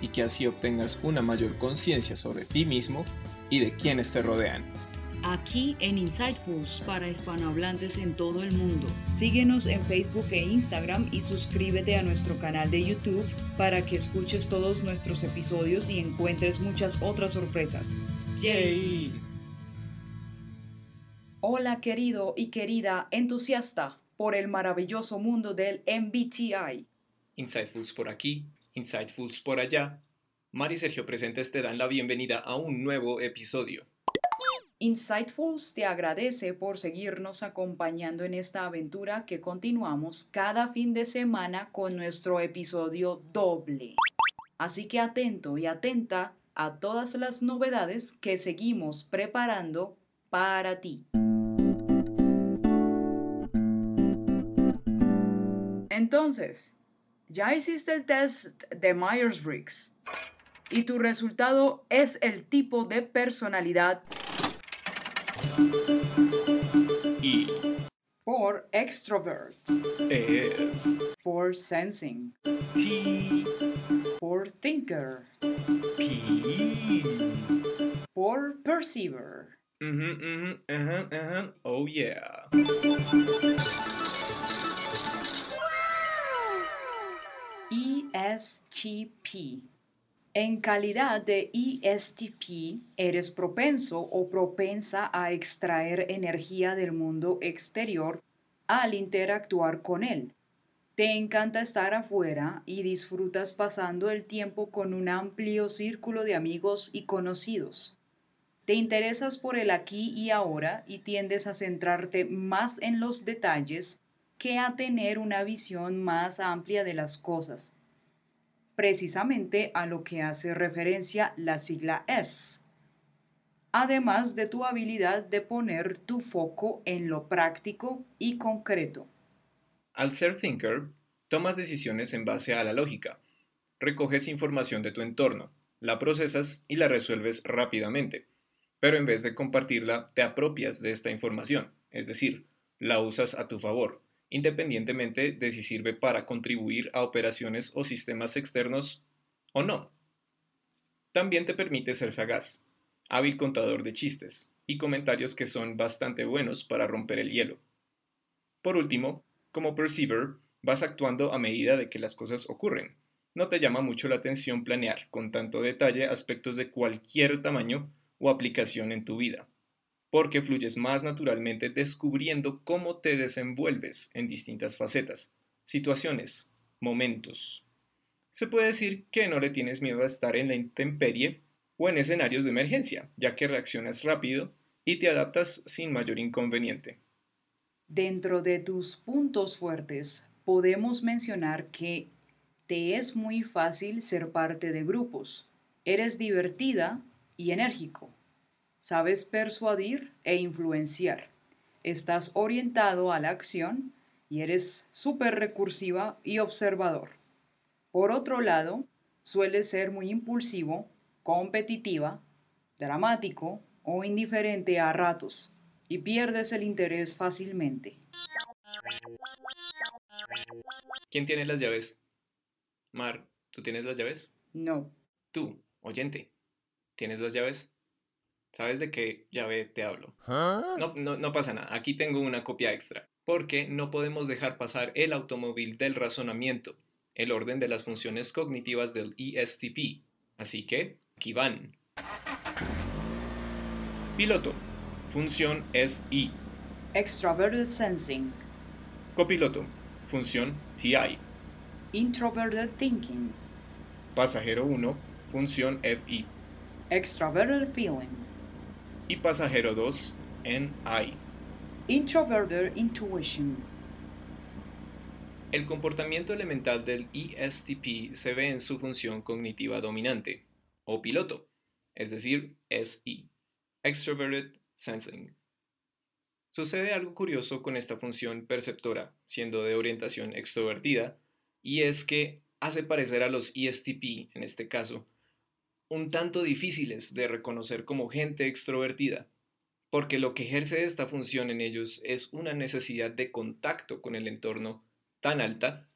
y que así obtengas una mayor conciencia sobre ti mismo y de quienes te rodean. Aquí en Insightfuls para hispanohablantes en todo el mundo. Síguenos en Facebook e Instagram y suscríbete a nuestro canal de YouTube para que escuches todos nuestros episodios y encuentres muchas otras sorpresas. ¡Yay! Hola querido y querida entusiasta por el maravilloso mundo del MBTI. Insightfuls por aquí, Insightfuls por allá. Mari y Sergio presentes te dan la bienvenida a un nuevo episodio. Insightfuls te agradece por seguirnos acompañando en esta aventura que continuamos cada fin de semana con nuestro episodio doble. Así que atento y atenta a todas las novedades que seguimos preparando para ti. Entonces, ya hiciste el test de Myers-Briggs y tu resultado es el tipo de personalidad Y for extrovert, es for sensing, T for thinker, P. for perceiver. Ujú, ujú, ajá, ajá. Oh yeah. ESTP. En calidad de ESTP, eres propenso o propensa a extraer energía del mundo exterior al interactuar con él. Te encanta estar afuera y disfrutas pasando el tiempo con un amplio círculo de amigos y conocidos. Te interesas por el aquí y ahora y tiendes a centrarte más en los detalles que a tener una visión más amplia de las cosas precisamente a lo que hace referencia la sigla S, además de tu habilidad de poner tu foco en lo práctico y concreto. Al ser thinker, tomas decisiones en base a la lógica. Recoges información de tu entorno, la procesas y la resuelves rápidamente. Pero en vez de compartirla, te apropias de esta información, es decir, la usas a tu favor, independientemente de si sirve para contribuir a operaciones o sistemas externos o no. También te permite ser sagaz, hábil contador de chistes y comentarios que son bastante buenos para romper el hielo. Por último, como perceiver, vas actuando a medida de que las cosas ocurren. No te llama mucho la atención planear con tanto detalle aspectos de cualquier tamaño o aplicación en tu vida porque fluyes más naturalmente descubriendo cómo te desenvuelves en distintas facetas, situaciones, momentos. Se puede decir que no le tienes miedo a estar en la intemperie o en escenarios de emergencia, ya que reaccionas rápido y te adaptas sin mayor inconveniente. Dentro de tus puntos fuertes, podemos mencionar que te es muy fácil ser parte de grupos. Eres divertida y enérgico. Sabes persuadir e influenciar. Estás orientado a la acción y eres súper recursiva y observador. Por otro lado, sueles ser muy impulsivo, competitiva, dramático o indiferente a ratos y pierdes el interés fácilmente. ¿Quién tiene las llaves? Mar, ¿tú tienes las llaves? No. Tú, oyente, ¿tienes las llaves? ¿Sabes de qué llave te hablo? No, no, no pasa nada, aquí tengo una copia extra, porque no podemos dejar pasar el automóvil del razonamiento, el orden de las funciones cognitivas del ESTP. Así que, aquí van. Piloto, función SI. Extroverted sensing, Copiloto, función TI. introverted thinking, Pasajero 1, función FI. extroverted feeling, Y pasajero 2, NI. introverted intuition. El comportamiento elemental del ESTP se ve en su función cognitiva dominante, o piloto, es decir, SE, Extroverted Sensing. Sucede algo curioso con esta función perceptora, siendo de orientación extrovertida, y es que hace parecer a los ESTP, en este caso, un tanto difíciles de reconocer como gente extrovertida, porque lo que ejerce esta función en ellos es una necesidad de contacto con el entorno tan alta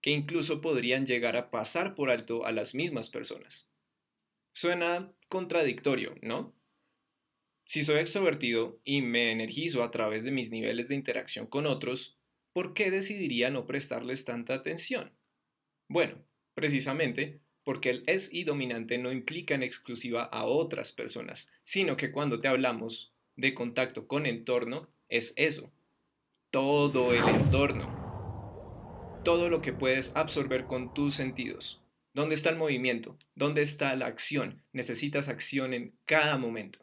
que incluso podrían llegar a pasar por alto a las mismas personas. Suena contradictorio, ¿no? Si soy extrovertido y me energizo a través de mis niveles de interacción con otros, ¿por qué decidiría no prestarles tanta atención? Bueno, precisamente porque el es y dominante no implica en exclusiva a otras personas, sino que cuando te hablamos de contacto con entorno, es eso, todo el entorno, todo lo que puedes absorber con tus sentidos. ¿Dónde está el movimiento? ¿Dónde está la acción? Necesitas acción en cada momento.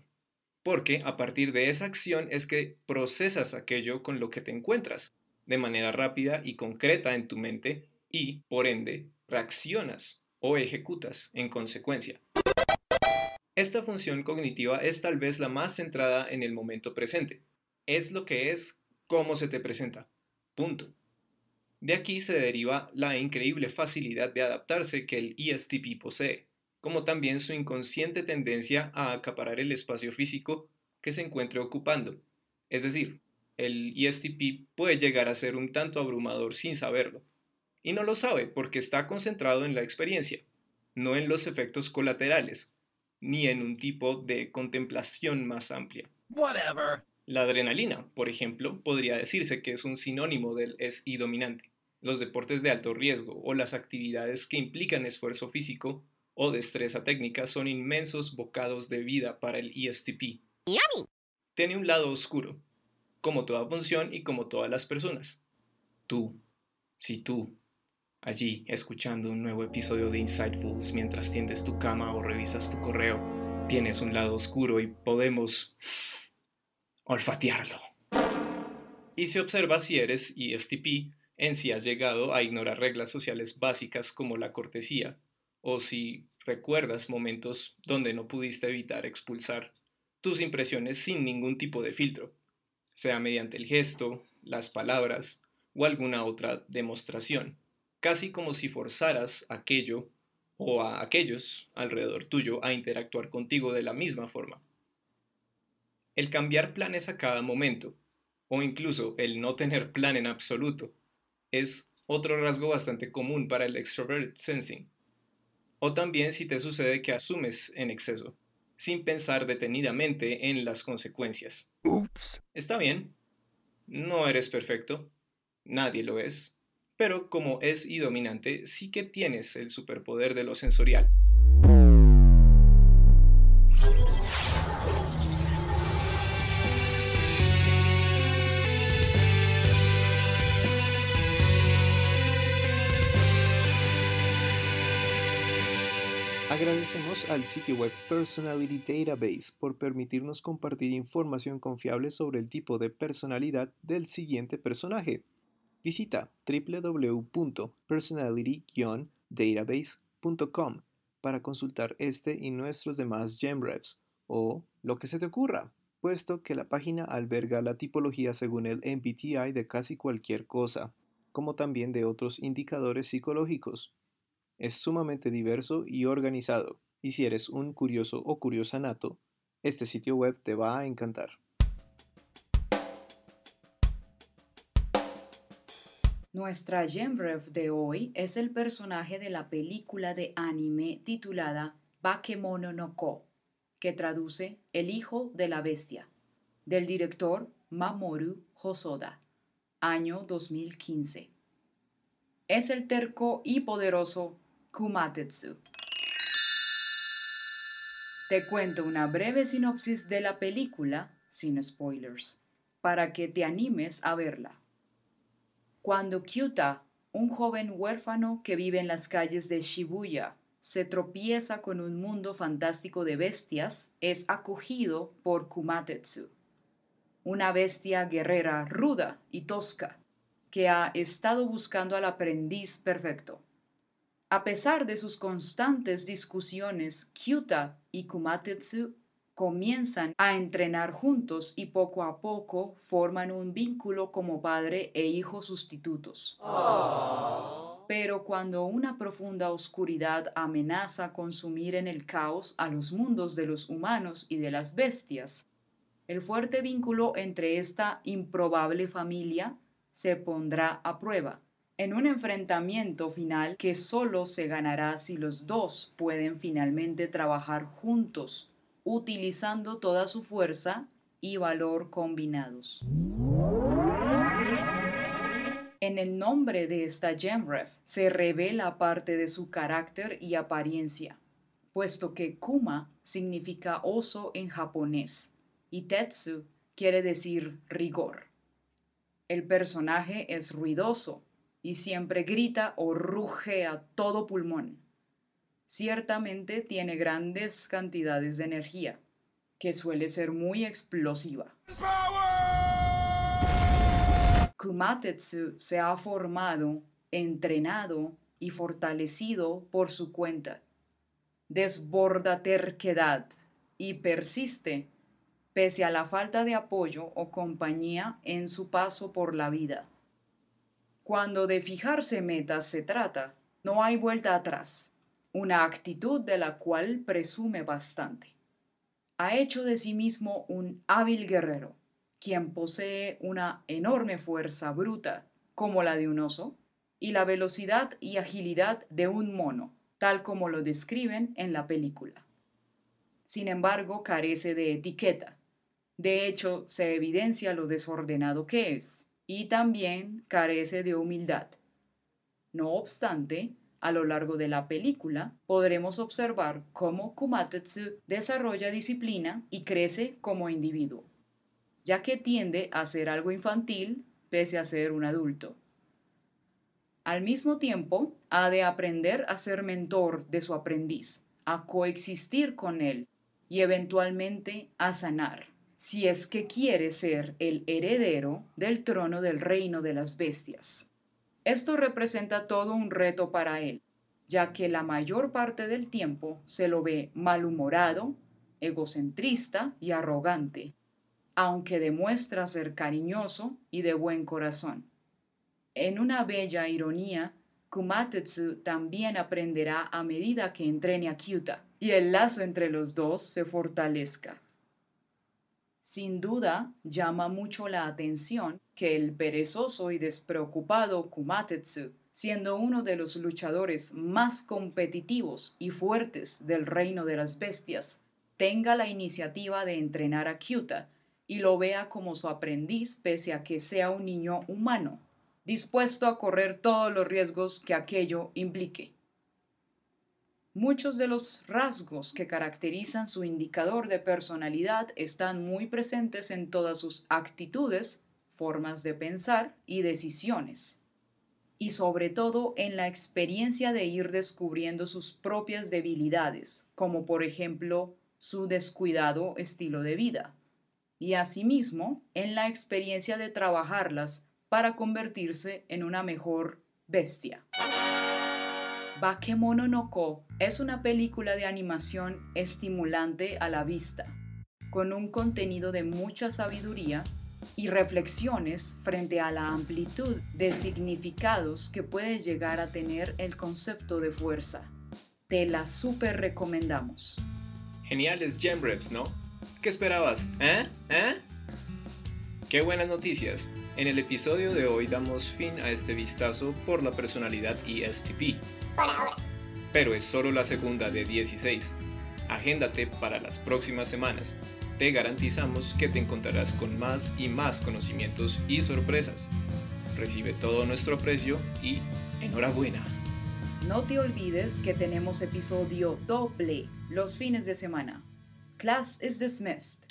Porque a partir de esa acción es que procesas aquello con lo que te encuentras, de manera rápida y concreta en tu mente y, por ende, reaccionas o ejecutas en consecuencia. Esta función cognitiva es tal vez la más centrada en el momento presente. Es lo que es cómo se te presenta. Punto. De aquí se deriva la increíble facilidad de adaptarse que el ESTP posee, como también su inconsciente tendencia a acaparar el espacio físico que se encuentre ocupando. Es decir, el ESTP puede llegar a ser un tanto abrumador sin saberlo. Y no lo sabe porque está concentrado en la experiencia, no en los efectos colaterales, ni en un tipo de contemplación más amplia. La adrenalina, por ejemplo, podría decirse que es un sinónimo del SI dominante. Los deportes de alto riesgo o las actividades que implican esfuerzo físico o destreza técnica son inmensos bocados de vida para el ESTP. Tiene un lado oscuro, como toda función y como todas las personas. Tú, si tú allí escuchando un nuevo episodio de Insightfuls mientras tiendes tu cama o revisas tu correo. Tienes un lado oscuro y podemos olfatearlo. Y si observas si eres ESTP, en si has llegado a ignorar reglas sociales básicas como la cortesía, o si recuerdas momentos donde no pudiste evitar expulsar tus impresiones sin ningún tipo de filtro, sea mediante el gesto, las palabras o alguna otra demostración casi como si forzaras aquello o a aquellos alrededor tuyo a interactuar contigo de la misma forma. El cambiar planes a cada momento, o incluso el no tener plan en absoluto, es otro rasgo bastante común para el extrovert sensing. O también si te sucede que asumes en exceso, sin pensar detenidamente en las consecuencias. Está bien, no eres perfecto, nadie lo es, pero como es y dominante, sí que tienes el superpoder de lo sensorial. Agradecemos al sitio web Personality Database por permitirnos compartir información confiable sobre el tipo de personalidad del siguiente personaje. Visita www.personality-database.com para consultar este y nuestros demás GemRevs o lo que se te ocurra, puesto que la página alberga la tipología según el MBTI de casi cualquier cosa, como también de otros indicadores psicológicos. Es sumamente diverso y organizado, y si eres un curioso o curiosa nato, este sitio web te va a encantar. Nuestra Gemrev de hoy es el personaje de la película de anime titulada Bakemono no Ko, que traduce El hijo de la bestia, del director Mamoru Hosoda, año 2015. Es el terco y poderoso Kumatetsu. Te cuento una breve sinopsis de la película, sin spoilers, para que te animes a verla. Cuando Kyuta, un joven huérfano que vive en las calles de Shibuya, se tropieza con un mundo fantástico de bestias, es acogido por Kumatetsu, una bestia guerrera ruda y tosca que ha estado buscando al aprendiz perfecto. A pesar de sus constantes discusiones, Kyuta y Kumatetsu comienzan a entrenar juntos y poco a poco forman un vínculo como padre e hijo sustitutos. Pero cuando una profunda oscuridad amenaza consumir en el caos a los mundos de los humanos y de las bestias, el fuerte vínculo entre esta improbable familia se pondrá a prueba en un enfrentamiento final que solo se ganará si los dos pueden finalmente trabajar juntos utilizando toda su fuerza y valor combinados. En el nombre de esta Gemref se revela parte de su carácter y apariencia, puesto que Kuma significa oso en japonés y Tetsu quiere decir rigor. El personaje es ruidoso y siempre grita o ruge a todo pulmón ciertamente tiene grandes cantidades de energía, que suele ser muy explosiva. Kumatetsu se ha formado, entrenado y fortalecido por su cuenta. Desborda terquedad y persiste pese a la falta de apoyo o compañía en su paso por la vida. Cuando de fijarse metas se trata, no hay vuelta atrás una actitud de la cual presume bastante. Ha hecho de sí mismo un hábil guerrero, quien posee una enorme fuerza bruta, como la de un oso, y la velocidad y agilidad de un mono, tal como lo describen en la película. Sin embargo, carece de etiqueta. De hecho, se evidencia lo desordenado que es, y también carece de humildad. No obstante, a lo largo de la película podremos observar cómo Kumatetsu desarrolla disciplina y crece como individuo, ya que tiende a ser algo infantil pese a ser un adulto. Al mismo tiempo, ha de aprender a ser mentor de su aprendiz, a coexistir con él y eventualmente a sanar, si es que quiere ser el heredero del trono del reino de las bestias. Esto representa todo un reto para él, ya que la mayor parte del tiempo se lo ve malhumorado, egocentrista y arrogante, aunque demuestra ser cariñoso y de buen corazón. En una bella ironía, Kumatetsu también aprenderá a medida que entrene a Kyuta y el lazo entre los dos se fortalezca. Sin duda, llama mucho la atención que el perezoso y despreocupado Kumatetsu, siendo uno de los luchadores más competitivos y fuertes del reino de las bestias, tenga la iniciativa de entrenar a Kyuta y lo vea como su aprendiz pese a que sea un niño humano, dispuesto a correr todos los riesgos que aquello implique. Muchos de los rasgos que caracterizan su indicador de personalidad están muy presentes en todas sus actitudes, formas de pensar y decisiones, y sobre todo en la experiencia de ir descubriendo sus propias debilidades, como por ejemplo su descuidado estilo de vida, y asimismo en la experiencia de trabajarlas para convertirse en una mejor bestia. Bakemono no Ko es una película de animación estimulante a la vista, con un contenido de mucha sabiduría y reflexiones frente a la amplitud de significados que puede llegar a tener el concepto de fuerza. Te la super recomendamos. Geniales Gemrevs, ¿no? ¿Qué esperabas? ¿Eh? ¿Eh? Qué buenas noticias. En el episodio de hoy damos fin a este vistazo por la personalidad ESTP. Pero es solo la segunda de 16. Agéndate para las próximas semanas. Te garantizamos que te encontrarás con más y más conocimientos y sorpresas. Recibe todo nuestro aprecio y enhorabuena. No te olvides que tenemos episodio doble los fines de semana. Class is dismissed.